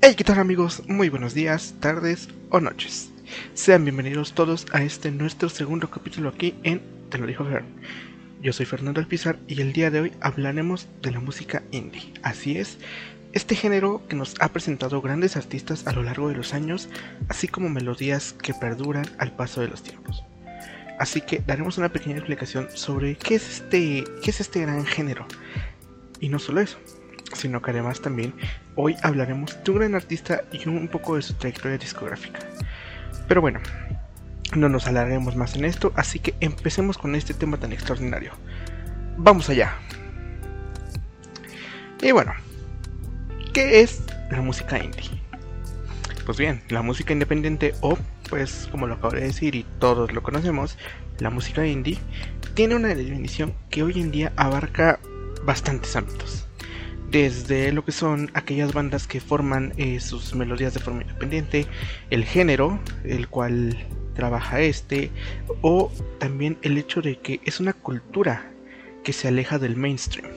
Hey, ¿qué tal amigos? Muy buenos días, tardes o noches. Sean bienvenidos todos a este nuestro segundo capítulo aquí en Te lo dijo Fern. Yo soy Fernando Alpizar y el día de hoy hablaremos de la música indie. Así es, este género que nos ha presentado grandes artistas a lo largo de los años, así como melodías que perduran al paso de los tiempos. Así que daremos una pequeña explicación sobre qué es este, qué es este gran género. Y no solo eso, sino que además también hoy hablaremos de un gran artista y un poco de su trayectoria discográfica. Pero bueno, no nos alarguemos más en esto, así que empecemos con este tema tan extraordinario. Vamos allá. Y bueno, ¿qué es la música indie? Pues bien, la música independiente o, pues como lo acabo de decir y todos lo conocemos, la música indie tiene una definición que hoy en día abarca bastantes ámbitos desde lo que son aquellas bandas que forman eh, sus melodías de forma independiente, el género, el cual trabaja este, o también el hecho de que es una cultura que se aleja del mainstream.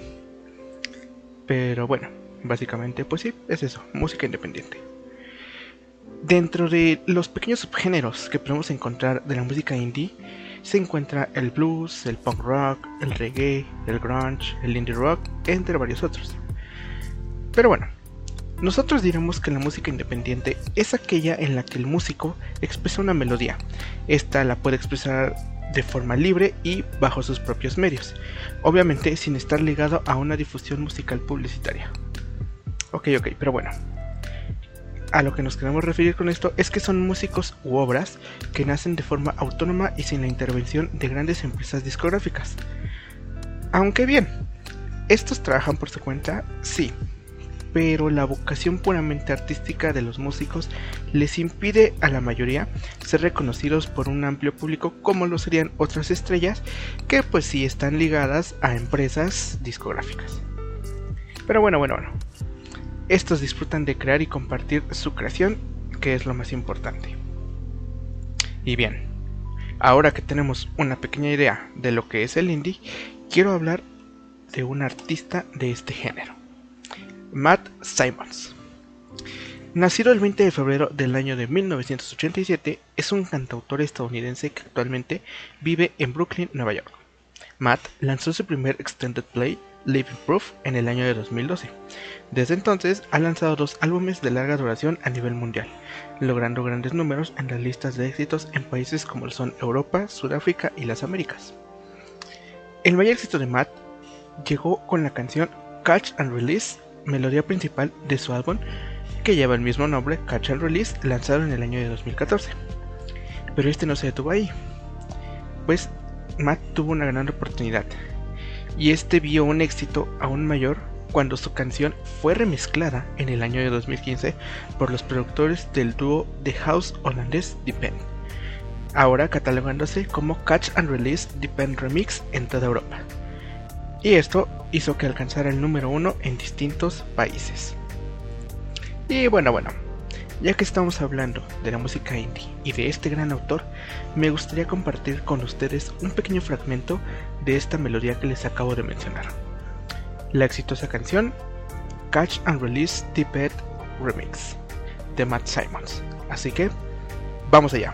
Pero bueno, básicamente pues sí, es eso, música independiente. Dentro de los pequeños subgéneros que podemos encontrar de la música indie, se encuentra el blues, el punk rock, el reggae, el grunge, el indie rock, entre varios otros. Pero bueno, nosotros diremos que la música independiente es aquella en la que el músico expresa una melodía. Esta la puede expresar de forma libre y bajo sus propios medios, obviamente sin estar ligado a una difusión musical publicitaria. Ok, ok, pero bueno. A lo que nos queremos referir con esto es que son músicos u obras que nacen de forma autónoma y sin la intervención de grandes empresas discográficas. Aunque bien, ¿estos trabajan por su cuenta? Sí, pero la vocación puramente artística de los músicos les impide a la mayoría ser reconocidos por un amplio público como lo serían otras estrellas que pues sí están ligadas a empresas discográficas. Pero bueno, bueno, bueno. Estos disfrutan de crear y compartir su creación, que es lo más importante. Y bien, ahora que tenemos una pequeña idea de lo que es el indie, quiero hablar de un artista de este género. Matt Simons. Nacido el 20 de febrero del año de 1987, es un cantautor estadounidense que actualmente vive en Brooklyn, Nueva York. Matt lanzó su primer extended play, Living Proof, en el año de 2012. Desde entonces ha lanzado dos álbumes de larga duración a nivel mundial, logrando grandes números en las listas de éxitos en países como son Europa, Sudáfrica y las Américas. El mayor éxito de Matt llegó con la canción Catch and Release melodía principal de su álbum que lleva el mismo nombre, Catch and Release, lanzado en el año de 2014. Pero este no se detuvo ahí, pues Matt tuvo una gran oportunidad, y este vio un éxito aún mayor cuando su canción fue remezclada en el año de 2015 por los productores del dúo The House holandés Depend, ahora catalogándose como Catch and Release Depend Remix en toda Europa y esto hizo que alcanzara el número uno en distintos países. Y bueno, bueno, ya que estamos hablando de la música indie y de este gran autor, me gustaría compartir con ustedes un pequeño fragmento de esta melodía que les acabo de mencionar. La exitosa canción Catch and Release Deep Remix de Matt Simons. Así que, vamos allá.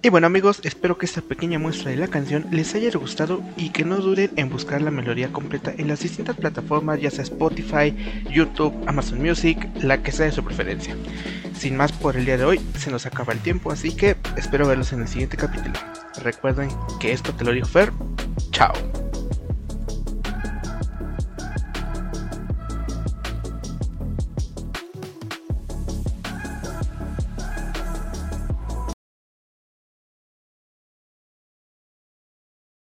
Y bueno amigos, espero que esta pequeña muestra de la canción les haya gustado y que no duden en buscar la melodía completa en las distintas plataformas, ya sea Spotify, YouTube, Amazon Music, la que sea de su preferencia. Sin más por el día de hoy, se nos acaba el tiempo, así que espero verlos en el siguiente capítulo. Recuerden que esto te lo dijo Fer. Chao.